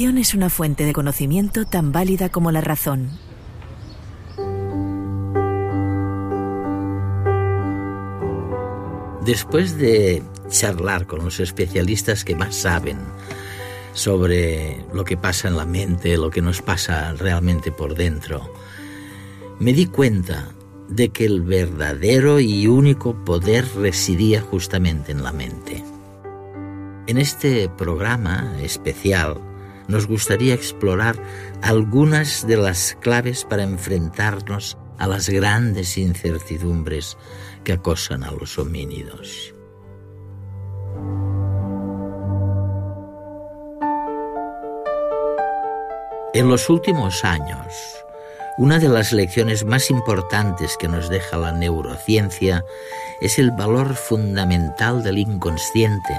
es una fuente de conocimiento tan válida como la razón. Después de charlar con los especialistas que más saben sobre lo que pasa en la mente, lo que nos pasa realmente por dentro, me di cuenta de que el verdadero y único poder residía justamente en la mente. En este programa especial nos gustaría explorar algunas de las claves para enfrentarnos a las grandes incertidumbres que acosan a los homínidos. En los últimos años, una de las lecciones más importantes que nos deja la neurociencia es el valor fundamental del inconsciente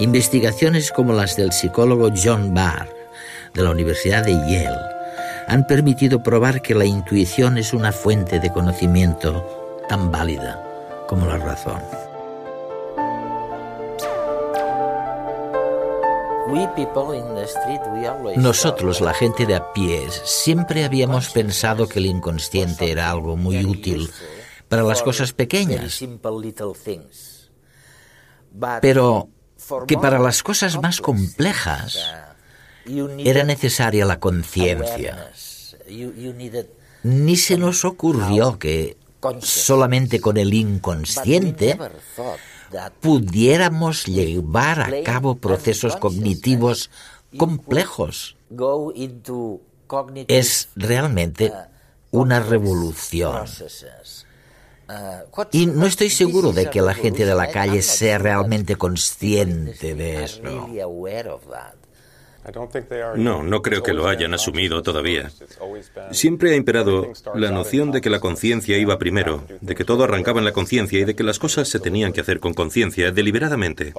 Investigaciones como las del psicólogo John Barr de la Universidad de Yale han permitido probar que la intuición es una fuente de conocimiento tan válida como la razón. Nosotros, la gente de a pie, siempre habíamos pensado que el inconsciente era algo muy útil para las cosas pequeñas. Pero que para las cosas más complejas era necesaria la conciencia. Ni se nos ocurrió que solamente con el inconsciente pudiéramos llevar a cabo procesos cognitivos complejos. Es realmente una revolución. Y no estoy seguro de que la gente de la calle sea realmente consciente de eso. No, no creo que lo hayan asumido todavía. Siempre ha imperado la noción de que la conciencia iba primero, de que todo arrancaba en la conciencia y de que las cosas se tenían que hacer con conciencia, deliberadamente.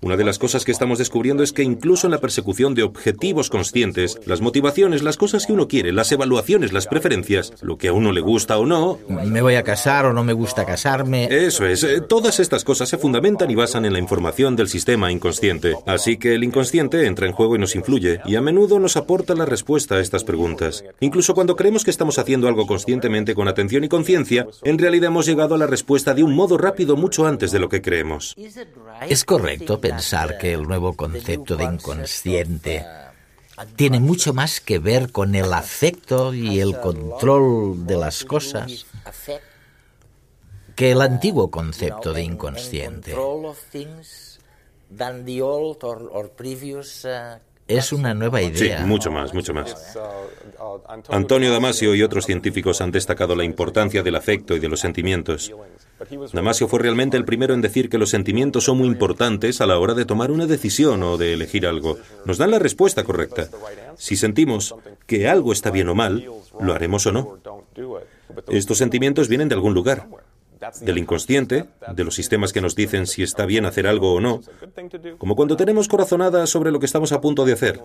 Una de las cosas que estamos descubriendo es que incluso en la persecución de objetivos conscientes, las motivaciones, las cosas que uno quiere, las evaluaciones, las preferencias, lo que a uno le gusta o no... Me voy a casar o no me gusta casarme. Eso es, eh, todas estas cosas se fundamentan y basan en la información del sistema inconsciente. Así que el inconsciente entra en juego y nos influye, y a menudo nos aporta la respuesta a estas preguntas. Incluso cuando creemos que estamos haciendo algo conscientemente con atención y conciencia, en realidad hemos llegado a la respuesta de un modo rápido mucho antes de lo que creemos. Es correcto pensar que el nuevo concepto de inconsciente tiene mucho más que ver con el afecto y el control de las cosas que el antiguo concepto de inconsciente. Uh, es una nueva idea. Sí, mucho más, mucho más. Antonio Damasio y otros científicos han destacado la importancia del afecto y de los sentimientos. Damasio fue realmente el primero en decir que los sentimientos son muy importantes a la hora de tomar una decisión o de elegir algo. Nos dan la respuesta correcta. Si sentimos que algo está bien o mal, lo haremos o no. Estos sentimientos vienen de algún lugar del inconsciente, de los sistemas que nos dicen si está bien hacer algo o no, como cuando tenemos corazonada sobre lo que estamos a punto de hacer.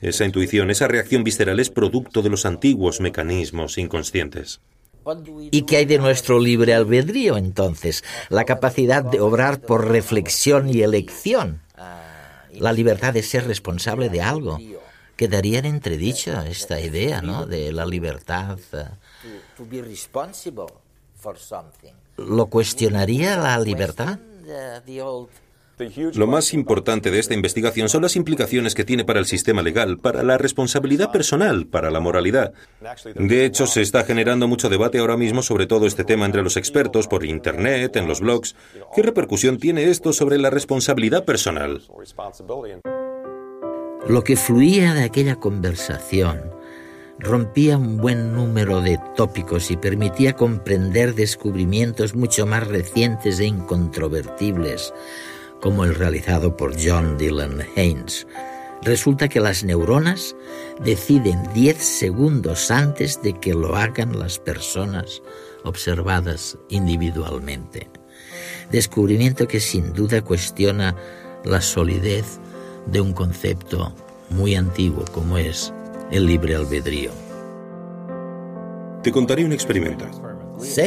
Esa intuición, esa reacción visceral es producto de los antiguos mecanismos inconscientes. ¿Y qué hay de nuestro libre albedrío entonces? La capacidad de obrar por reflexión y elección. La libertad de ser responsable de algo. Quedaría en entredicho esta idea, ¿no? De la libertad ¿Lo cuestionaría la libertad? Lo más importante de esta investigación son las implicaciones que tiene para el sistema legal, para la responsabilidad personal, para la moralidad. De hecho, se está generando mucho debate ahora mismo sobre todo este tema entre los expertos por Internet, en los blogs. ¿Qué repercusión tiene esto sobre la responsabilidad personal? Lo que fluía de aquella conversación rompía un buen número de tópicos y permitía comprender descubrimientos mucho más recientes e incontrovertibles, como el realizado por John Dylan Haynes. Resulta que las neuronas deciden 10 segundos antes de que lo hagan las personas observadas individualmente. Descubrimiento que sin duda cuestiona la solidez de un concepto muy antiguo como es el libre albedrío. Te contaré un experimento. ¿Sí?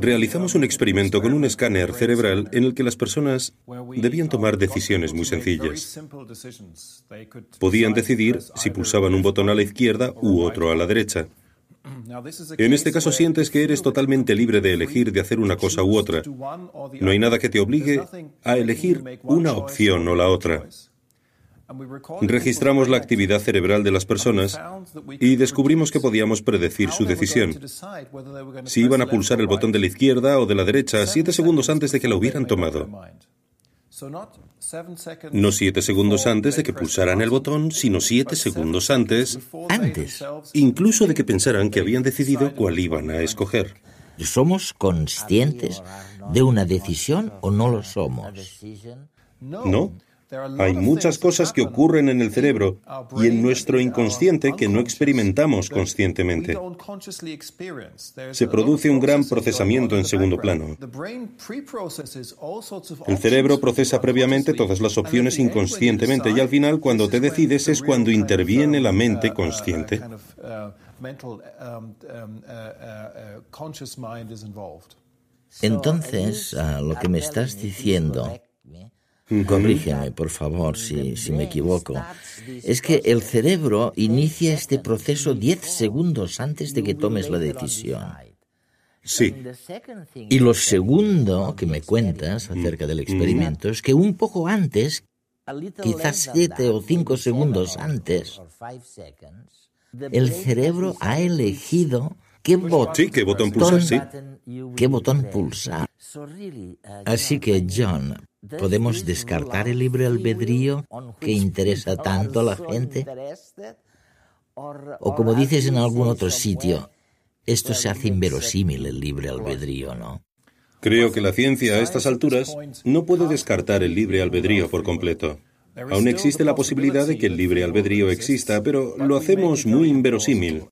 Realizamos un experimento con un escáner cerebral en el que las personas debían tomar decisiones muy sencillas. Podían decidir si pulsaban un botón a la izquierda u otro a la derecha. En este caso sientes que eres totalmente libre de elegir de hacer una cosa u otra. No hay nada que te obligue a elegir una opción o la otra. Registramos la actividad cerebral de las personas y descubrimos que podíamos predecir su decisión. Si iban a pulsar el botón de la izquierda o de la derecha siete segundos antes de que lo hubieran tomado. No siete segundos antes de que pulsaran el botón, sino siete segundos antes. Antes. Incluso de que pensaran que habían decidido cuál iban a escoger. ¿Somos conscientes de una decisión o no lo somos? No. Hay muchas cosas que ocurren en el cerebro y en nuestro inconsciente que no experimentamos conscientemente. Se produce un gran procesamiento en segundo plano. El cerebro procesa previamente todas las opciones inconscientemente y al final cuando te decides es cuando interviene la mente consciente. Entonces, lo que me estás diciendo corrígeme por favor si, si, me equivoco, es que el cerebro inicia este proceso 10 segundos antes de que tomes la decisión. Sí. Y lo segundo que me cuentas acerca del experimento es que un poco antes, quizás 7 o 5 segundos antes, el cerebro ha elegido qué botón, sí, qué botón pulsar, sí. qué botón pulsar. Así que, John, ¿podemos descartar el libre albedrío que interesa tanto a la gente? O como dices en algún otro sitio, esto se hace inverosímil el libre albedrío, ¿no? Creo que la ciencia a estas alturas no puede descartar el libre albedrío por completo. Aún existe la posibilidad de que el libre albedrío exista, pero lo hacemos muy inverosímil.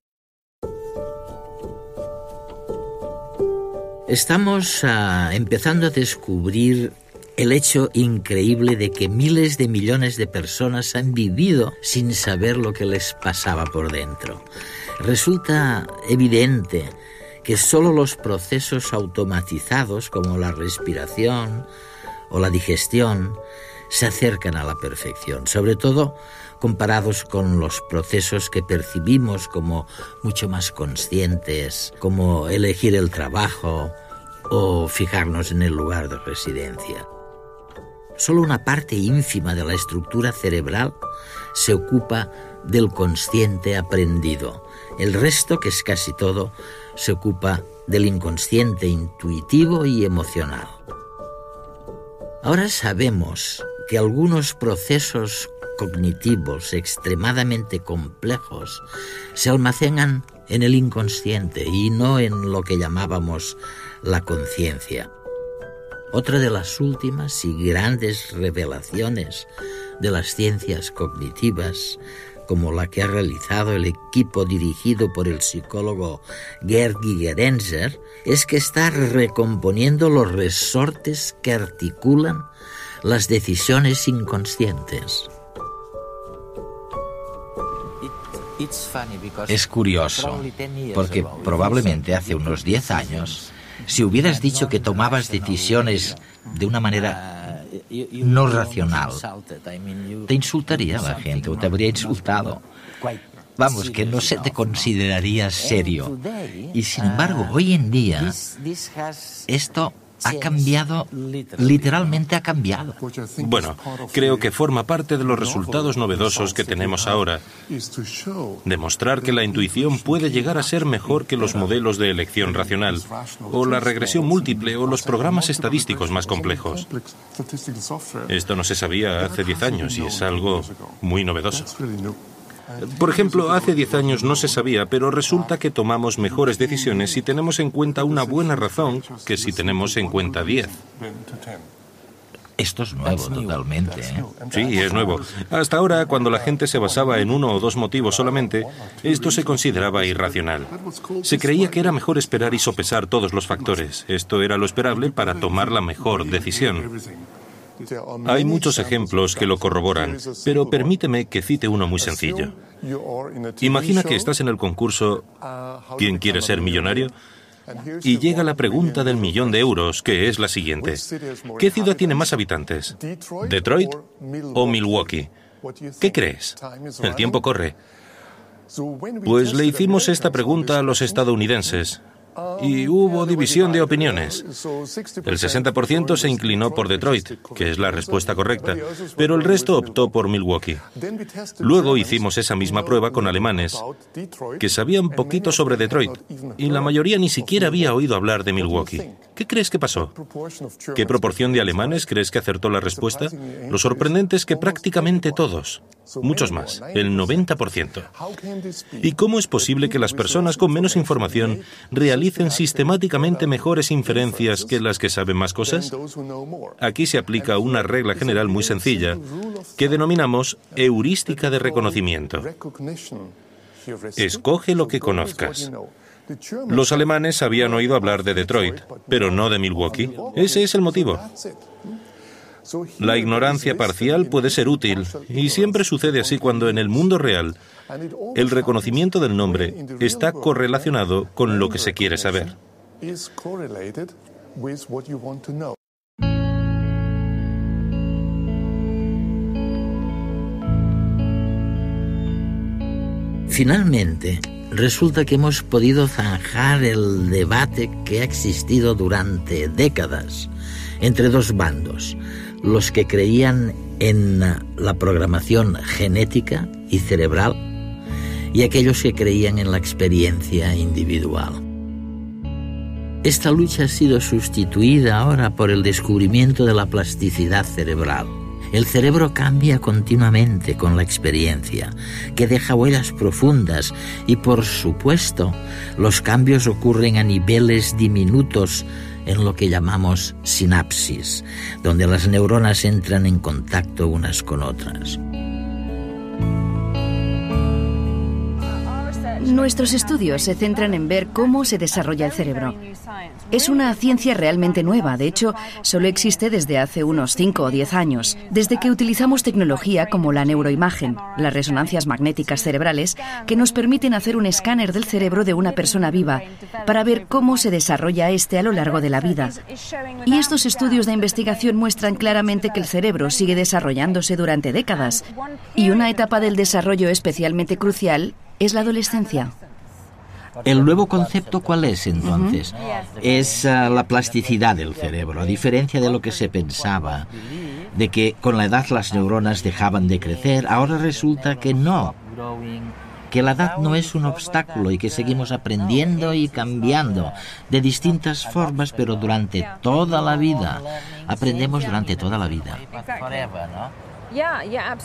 Estamos ah, empezando a descubrir el hecho increíble de que miles de millones de personas han vivido sin saber lo que les pasaba por dentro. Resulta evidente que solo los procesos automatizados como la respiración o la digestión se acercan a la perfección, sobre todo comparados con los procesos que percibimos como mucho más conscientes, como elegir el trabajo o fijarnos en el lugar de residencia. Solo una parte ínfima de la estructura cerebral se ocupa del consciente aprendido. El resto, que es casi todo, se ocupa del inconsciente intuitivo y emocional. Ahora sabemos que algunos procesos cognitivos extremadamente complejos se almacenan en el inconsciente y no en lo que llamábamos la conciencia. Otra de las últimas y grandes revelaciones de las ciencias cognitivas, como la que ha realizado el equipo dirigido por el psicólogo Gerd Gigerenzer, es que está recomponiendo los resortes que articulan las decisiones inconscientes. Es curioso, porque probablemente hace unos 10 años, si hubieras dicho que tomabas decisiones de una manera no racional, te insultaría la gente o te habría insultado. Vamos, que no se te consideraría serio. Y sin embargo, hoy en día, esto ha cambiado, literalmente ha cambiado. Bueno, creo que forma parte de los resultados novedosos que tenemos ahora. Demostrar que la intuición puede llegar a ser mejor que los modelos de elección racional, o la regresión múltiple, o los programas estadísticos más complejos. Esto no se sabía hace 10 años y es algo muy novedoso. Por ejemplo, hace 10 años no se sabía, pero resulta que tomamos mejores decisiones si tenemos en cuenta una buena razón que si tenemos en cuenta 10. Esto es nuevo totalmente. ¿eh? Sí, es nuevo. Hasta ahora, cuando la gente se basaba en uno o dos motivos solamente, esto se consideraba irracional. Se creía que era mejor esperar y sopesar todos los factores. Esto era lo esperable para tomar la mejor decisión. Hay muchos ejemplos que lo corroboran, pero permíteme que cite uno muy sencillo. Imagina que estás en el concurso ¿Quién quiere ser millonario? Y llega la pregunta del millón de euros, que es la siguiente. ¿Qué ciudad tiene más habitantes? ¿Detroit o Milwaukee? ¿Qué crees? El tiempo corre. Pues le hicimos esta pregunta a los estadounidenses y hubo división de opiniones. El 60% se inclinó por Detroit, que es la respuesta correcta, pero el resto optó por Milwaukee. Luego hicimos esa misma prueba con alemanes, que sabían poquito sobre Detroit, y la mayoría ni siquiera había oído hablar de Milwaukee. ¿Qué crees que pasó? ¿Qué proporción de alemanes crees que acertó la respuesta? Lo sorprendente es que prácticamente todos, muchos más, el 90%. ¿Y cómo es posible que las personas con menos información realicen sistemáticamente mejores inferencias que las que saben más cosas? Aquí se aplica una regla general muy sencilla que denominamos heurística de reconocimiento. Escoge lo que conozcas. Los alemanes habían oído hablar de Detroit, pero no de Milwaukee. Ese es el motivo. La ignorancia parcial puede ser útil y siempre sucede así cuando en el mundo real el reconocimiento del nombre está correlacionado con lo que se quiere saber. Finalmente, resulta que hemos podido zanjar el debate que ha existido durante décadas entre dos bandos, los que creían en la programación genética y cerebral y aquellos que creían en la experiencia individual. Esta lucha ha sido sustituida ahora por el descubrimiento de la plasticidad cerebral. El cerebro cambia continuamente con la experiencia, que deja huellas profundas y por supuesto los cambios ocurren a niveles diminutos en lo que llamamos sinapsis, donde las neuronas entran en contacto unas con otras. Nuestros estudios se centran en ver cómo se desarrolla el cerebro. Es una ciencia realmente nueva, de hecho, solo existe desde hace unos 5 o 10 años, desde que utilizamos tecnología como la neuroimagen, las resonancias magnéticas cerebrales, que nos permiten hacer un escáner del cerebro de una persona viva para ver cómo se desarrolla este a lo largo de la vida. Y estos estudios de investigación muestran claramente que el cerebro sigue desarrollándose durante décadas, y una etapa del desarrollo especialmente crucial es la adolescencia. ¿El nuevo concepto cuál es entonces? Es ah, la plasticidad del cerebro, a diferencia de lo que se pensaba, de que con la edad las neuronas dejaban de crecer, ahora resulta que no, que la edad no es un obstáculo y que seguimos aprendiendo y cambiando de distintas formas, pero durante toda la vida. Aprendemos durante toda la vida.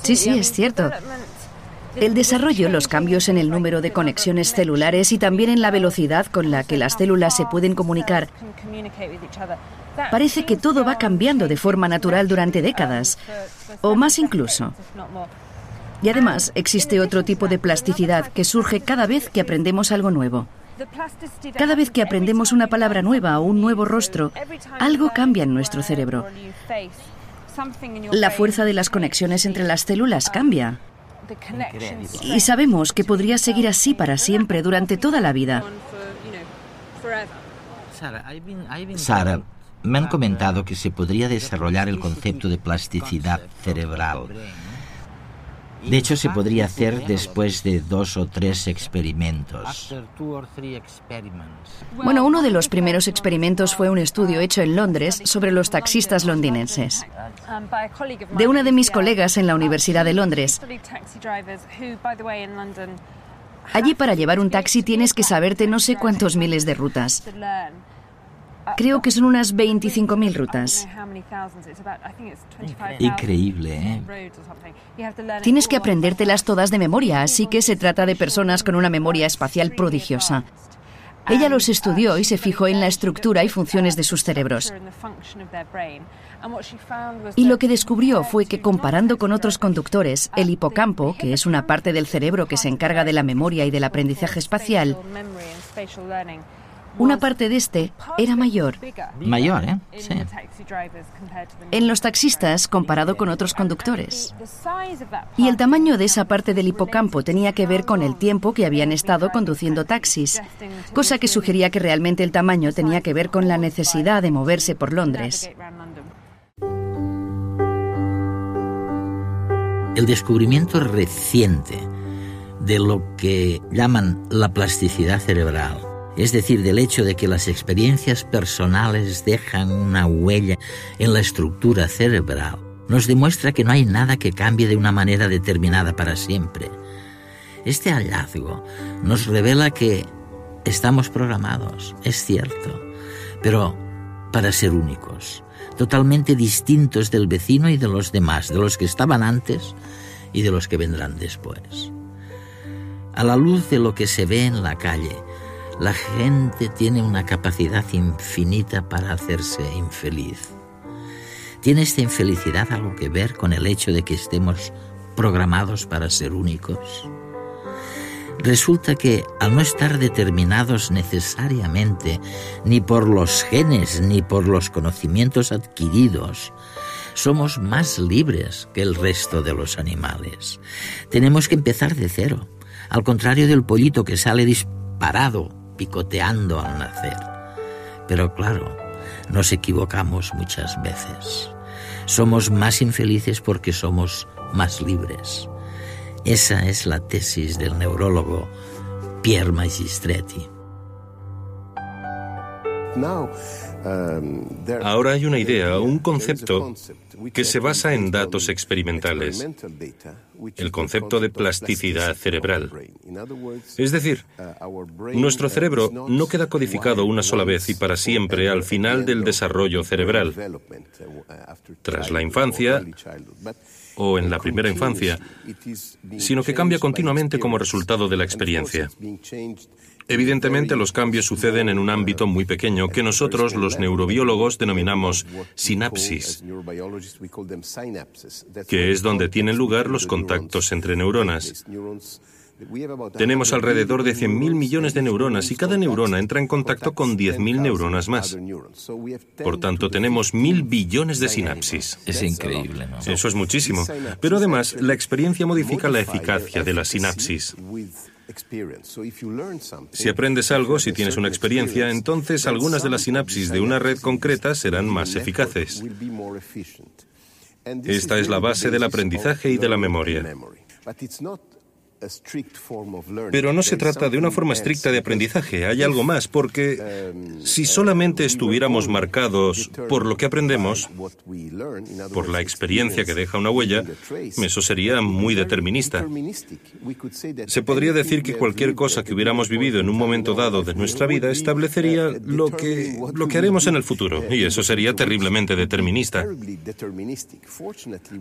Sí, sí, es cierto. El desarrollo, los cambios en el número de conexiones celulares y también en la velocidad con la que las células se pueden comunicar. Parece que todo va cambiando de forma natural durante décadas, o más incluso. Y además existe otro tipo de plasticidad que surge cada vez que aprendemos algo nuevo. Cada vez que aprendemos una palabra nueva o un nuevo rostro, algo cambia en nuestro cerebro. La fuerza de las conexiones entre las células cambia. Y sabemos que podría seguir así para siempre durante toda la vida. Sara, me han comentado que se podría desarrollar el concepto de plasticidad cerebral de hecho, se podría hacer después de dos o tres experimentos. Bueno, uno de los primeros experimentos fue un estudio hecho en Londres sobre los taxistas londinenses. De una de mis colegas en la Universidad de Londres. Allí para llevar un taxi tienes que saberte no sé cuántos miles de rutas. Creo que son unas 25.000 rutas. Increíble, ¿eh? Tienes que aprendértelas todas de memoria, así que se trata de personas con una memoria espacial prodigiosa. Ella los estudió y se fijó en la estructura y funciones de sus cerebros. Y lo que descubrió fue que comparando con otros conductores, el hipocampo, que es una parte del cerebro que se encarga de la memoria y del aprendizaje espacial, una parte de este era mayor. Mayor, ¿eh? Sí. En los taxistas comparado con otros conductores. Y el tamaño de esa parte del hipocampo tenía que ver con el tiempo que habían estado conduciendo taxis, cosa que sugería que realmente el tamaño tenía que ver con la necesidad de moverse por Londres. El descubrimiento reciente de lo que llaman la plasticidad cerebral es decir, del hecho de que las experiencias personales dejan una huella en la estructura cerebral, nos demuestra que no hay nada que cambie de una manera determinada para siempre. Este hallazgo nos revela que estamos programados, es cierto, pero para ser únicos, totalmente distintos del vecino y de los demás, de los que estaban antes y de los que vendrán después. A la luz de lo que se ve en la calle, la gente tiene una capacidad infinita para hacerse infeliz. ¿Tiene esta infelicidad algo que ver con el hecho de que estemos programados para ser únicos? Resulta que al no estar determinados necesariamente ni por los genes ni por los conocimientos adquiridos, somos más libres que el resto de los animales. Tenemos que empezar de cero, al contrario del pollito que sale disparado picoteando al nacer. Pero claro, nos equivocamos muchas veces. Somos más infelices porque somos más libres. Esa es la tesis del neurólogo Pierre Magistretti. Um, Ahora hay una idea, un concepto que se basa en datos experimentales, el concepto de plasticidad cerebral. Es decir, nuestro cerebro no queda codificado una sola vez y para siempre al final del desarrollo cerebral. Tras la infancia o en la primera infancia, sino que cambia continuamente como resultado de la experiencia. Evidentemente los cambios suceden en un ámbito muy pequeño que nosotros los neurobiólogos denominamos sinapsis, que es donde tienen lugar los contactos entre neuronas. Tenemos alrededor de 100.000 millones de neuronas y cada neurona entra en contacto con 10.000 neuronas más. Por tanto, tenemos mil billones de sinapsis. Es increíble, ¿no? Eso es muchísimo. Pero además, la experiencia modifica la eficacia de la sinapsis. Si aprendes algo, si tienes una experiencia, entonces algunas de las sinapsis de una red concreta serán más eficaces. Esta es la base del aprendizaje y de la memoria. Pero no se trata de una forma estricta de aprendizaje, hay algo más, porque si solamente estuviéramos marcados por lo que aprendemos, por la experiencia que deja una huella, eso sería muy determinista. Se podría decir que cualquier cosa que hubiéramos vivido en un momento dado de nuestra vida establecería lo que, lo que haremos en el futuro, y eso sería terriblemente determinista.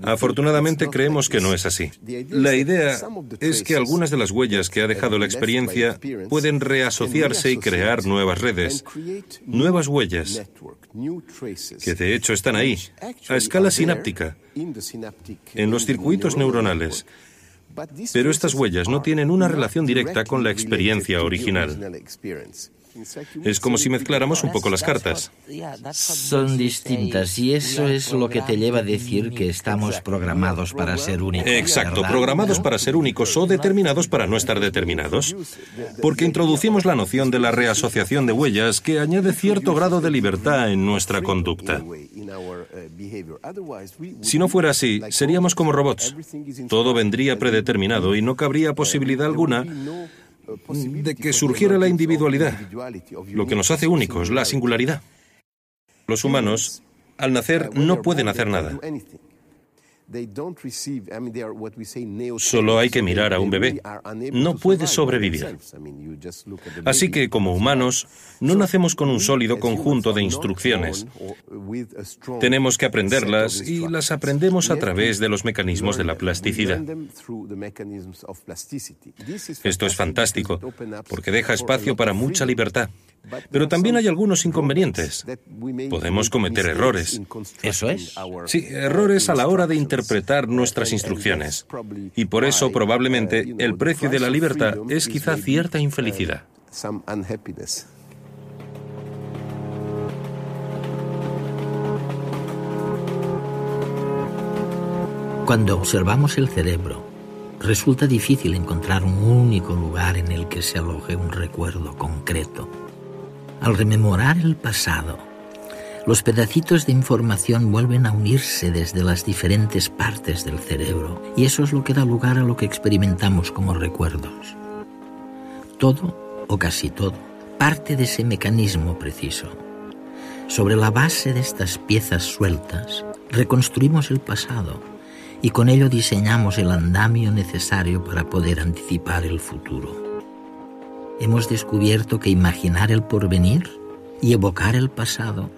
Afortunadamente creemos que no es así. La idea es que que algunas de las huellas que ha dejado la experiencia pueden reasociarse y crear nuevas redes, nuevas huellas, que de hecho están ahí, a escala sináptica, en los circuitos neuronales. Pero estas huellas no tienen una relación directa con la experiencia original. Es como si mezcláramos un poco las cartas. Son distintas y eso es lo que te lleva a decir que estamos programados para ser únicos. Exacto, programados para ser únicos o determinados para no estar determinados. Porque introducimos la noción de la reasociación de huellas que añade cierto grado de libertad en nuestra conducta. Si no fuera así, seríamos como robots. Todo vendría predeterminado y no cabría posibilidad alguna de que surgiera la individualidad, lo que nos hace únicos, la singularidad. Los humanos, al nacer, no pueden hacer nada. Solo hay que mirar a un bebé. No puede sobrevivir. Así que, como humanos, no nacemos con un sólido conjunto de instrucciones. Tenemos que aprenderlas y las aprendemos a través de los mecanismos de la plasticidad. Esto es fantástico, porque deja espacio para mucha libertad. Pero también hay algunos inconvenientes. Podemos cometer errores. ¿Eso es? Sí, errores a la hora de interpretar nuestras instrucciones. Y por eso probablemente el precio de la libertad es quizá cierta infelicidad. Cuando observamos el cerebro, resulta difícil encontrar un único lugar en el que se aloje un recuerdo concreto. Al rememorar el pasado, los pedacitos de información vuelven a unirse desde las diferentes partes del cerebro y eso es lo que da lugar a lo que experimentamos como recuerdos. Todo, o casi todo, parte de ese mecanismo preciso. Sobre la base de estas piezas sueltas, reconstruimos el pasado y con ello diseñamos el andamio necesario para poder anticipar el futuro. Hemos descubierto que imaginar el porvenir y evocar el pasado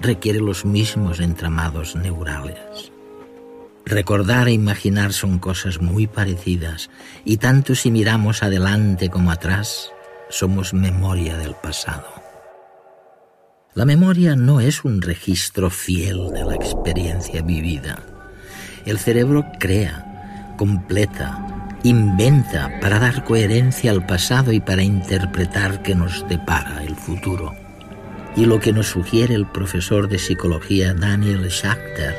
requiere los mismos entramados neurales. Recordar e imaginar son cosas muy parecidas y tanto si miramos adelante como atrás, somos memoria del pasado. La memoria no es un registro fiel de la experiencia vivida. El cerebro crea, completa, inventa para dar coherencia al pasado y para interpretar qué nos depara el futuro. Y lo que nos sugiere el profesor de psicología Daniel Schachter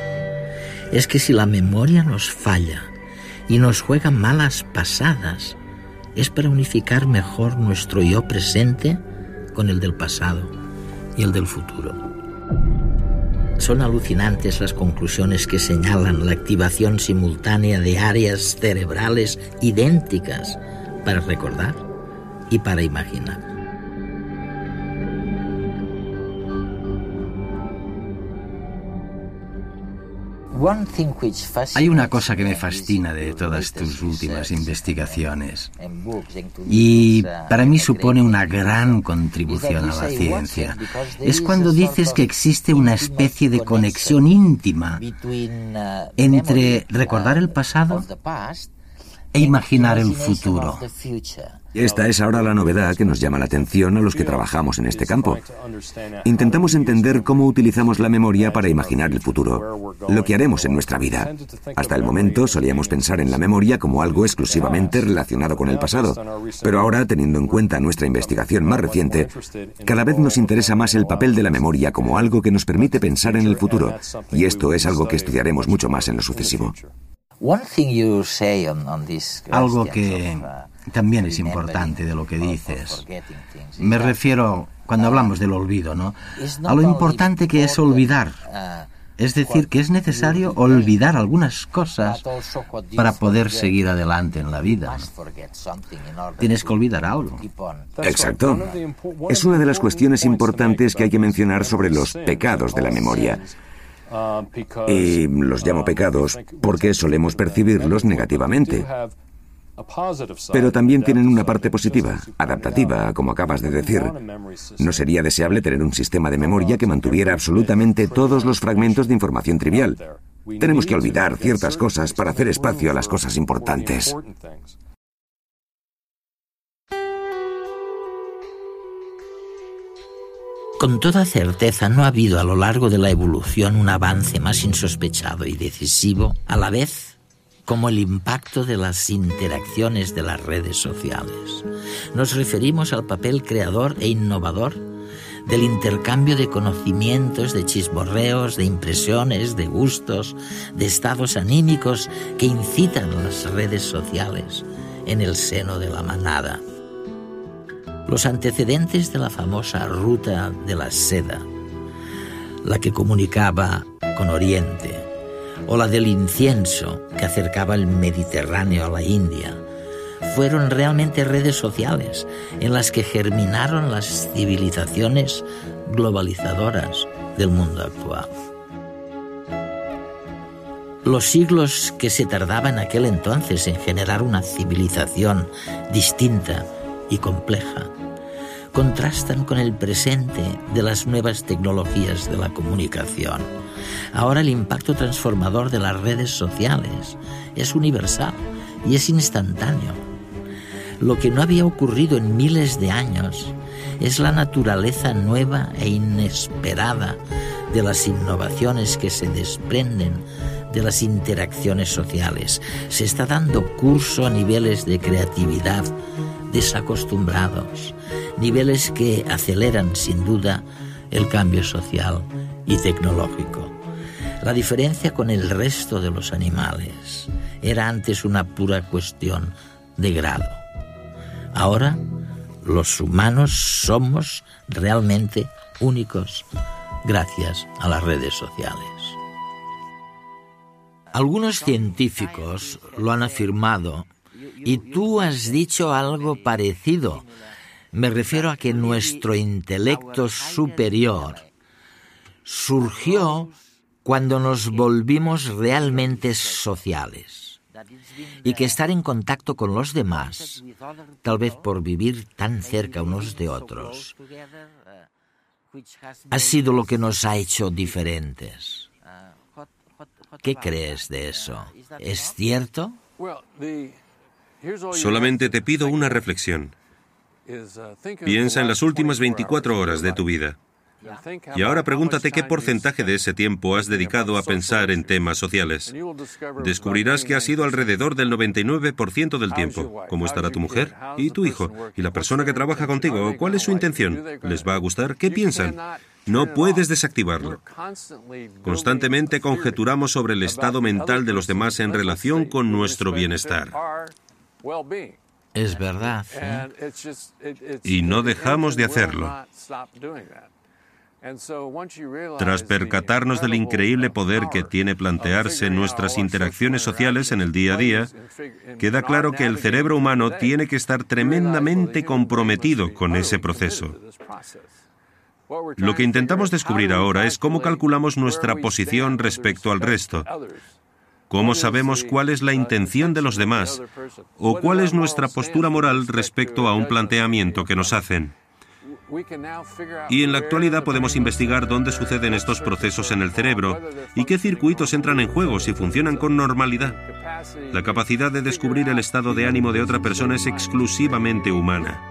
es que si la memoria nos falla y nos juega malas pasadas, es para unificar mejor nuestro yo presente con el del pasado y el del futuro. Son alucinantes las conclusiones que señalan la activación simultánea de áreas cerebrales idénticas para recordar y para imaginar. Hay una cosa que me fascina de todas tus últimas investigaciones y para mí supone una gran contribución a la ciencia. Es cuando dices que existe una especie de conexión íntima entre recordar el pasado e imaginar el futuro. Esta es ahora la novedad que nos llama la atención a los que trabajamos en este campo. Intentamos entender cómo utilizamos la memoria para imaginar el futuro, lo que haremos en nuestra vida. Hasta el momento solíamos pensar en la memoria como algo exclusivamente relacionado con el pasado, pero ahora, teniendo en cuenta nuestra investigación más reciente, cada vez nos interesa más el papel de la memoria como algo que nos permite pensar en el futuro, y esto es algo que estudiaremos mucho más en lo sucesivo. Algo que uh, también es importante de lo que dices. Me refiero, cuando hablamos del olvido, ¿no? A lo importante que es olvidar. Uh, es decir, que es necesario olvidar algunas cosas para poder seguir adelante en la vida. Tienes que olvidar algo. Exacto. Es una de las cuestiones importantes que hay que mencionar sobre los pecados de la memoria. Y los llamo pecados porque solemos percibirlos negativamente. Pero también tienen una parte positiva, adaptativa, como acabas de decir. No sería deseable tener un sistema de memoria que mantuviera absolutamente todos los fragmentos de información trivial. Tenemos que olvidar ciertas cosas para hacer espacio a las cosas importantes. Con toda certeza no ha habido a lo largo de la evolución un avance más insospechado y decisivo, a la vez como el impacto de las interacciones de las redes sociales. Nos referimos al papel creador e innovador del intercambio de conocimientos, de chismorreos, de impresiones, de gustos, de estados anímicos que incitan las redes sociales en el seno de la manada los antecedentes de la famosa ruta de la seda, la que comunicaba con Oriente, o la del incienso que acercaba el Mediterráneo a la India, fueron realmente redes sociales en las que germinaron las civilizaciones globalizadoras del mundo actual. Los siglos que se tardaban en aquel entonces en generar una civilización distinta y compleja contrastan con el presente de las nuevas tecnologías de la comunicación. Ahora el impacto transformador de las redes sociales es universal y es instantáneo. Lo que no había ocurrido en miles de años es la naturaleza nueva e inesperada de las innovaciones que se desprenden de las interacciones sociales. Se está dando curso a niveles de creatividad desacostumbrados, niveles que aceleran sin duda el cambio social y tecnológico. La diferencia con el resto de los animales era antes una pura cuestión de grado. Ahora, los humanos somos realmente únicos gracias a las redes sociales. Algunos científicos lo han afirmado y tú has dicho algo parecido. Me refiero a que nuestro intelecto superior surgió cuando nos volvimos realmente sociales y que estar en contacto con los demás, tal vez por vivir tan cerca unos de otros, ha sido lo que nos ha hecho diferentes. ¿Qué crees de eso? ¿Es cierto? Solamente te pido una reflexión. Piensa en las últimas 24 horas de tu vida. Y ahora pregúntate qué porcentaje de ese tiempo has dedicado a pensar en temas sociales. Descubrirás que ha sido alrededor del 99% del tiempo. ¿Cómo estará tu mujer y tu hijo? ¿Y la persona que trabaja contigo? ¿Cuál es su intención? ¿Les va a gustar? ¿Qué piensan? No puedes desactivarlo. Constantemente conjeturamos sobre el estado mental de los demás en relación con nuestro bienestar. Es verdad. ¿eh? Y no dejamos de hacerlo. Tras percatarnos del increíble poder que tiene plantearse nuestras interacciones sociales en el día a día, queda claro que el cerebro humano tiene que estar tremendamente comprometido con ese proceso. Lo que intentamos descubrir ahora es cómo calculamos nuestra posición respecto al resto. ¿Cómo sabemos cuál es la intención de los demás? ¿O cuál es nuestra postura moral respecto a un planteamiento que nos hacen? Y en la actualidad podemos investigar dónde suceden estos procesos en el cerebro y qué circuitos entran en juego si funcionan con normalidad. La capacidad de descubrir el estado de ánimo de otra persona es exclusivamente humana.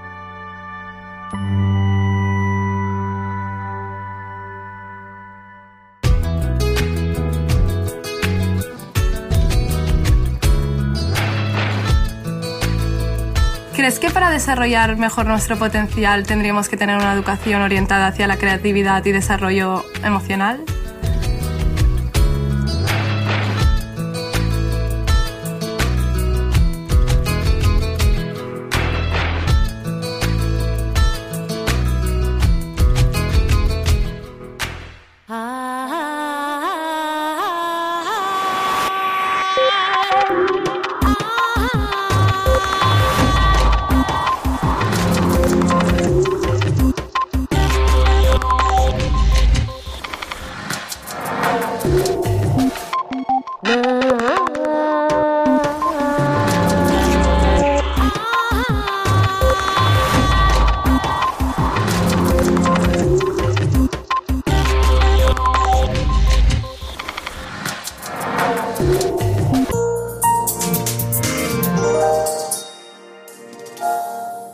¿Crees que para desarrollar mejor nuestro potencial tendríamos que tener una educación orientada hacia la creatividad y desarrollo emocional?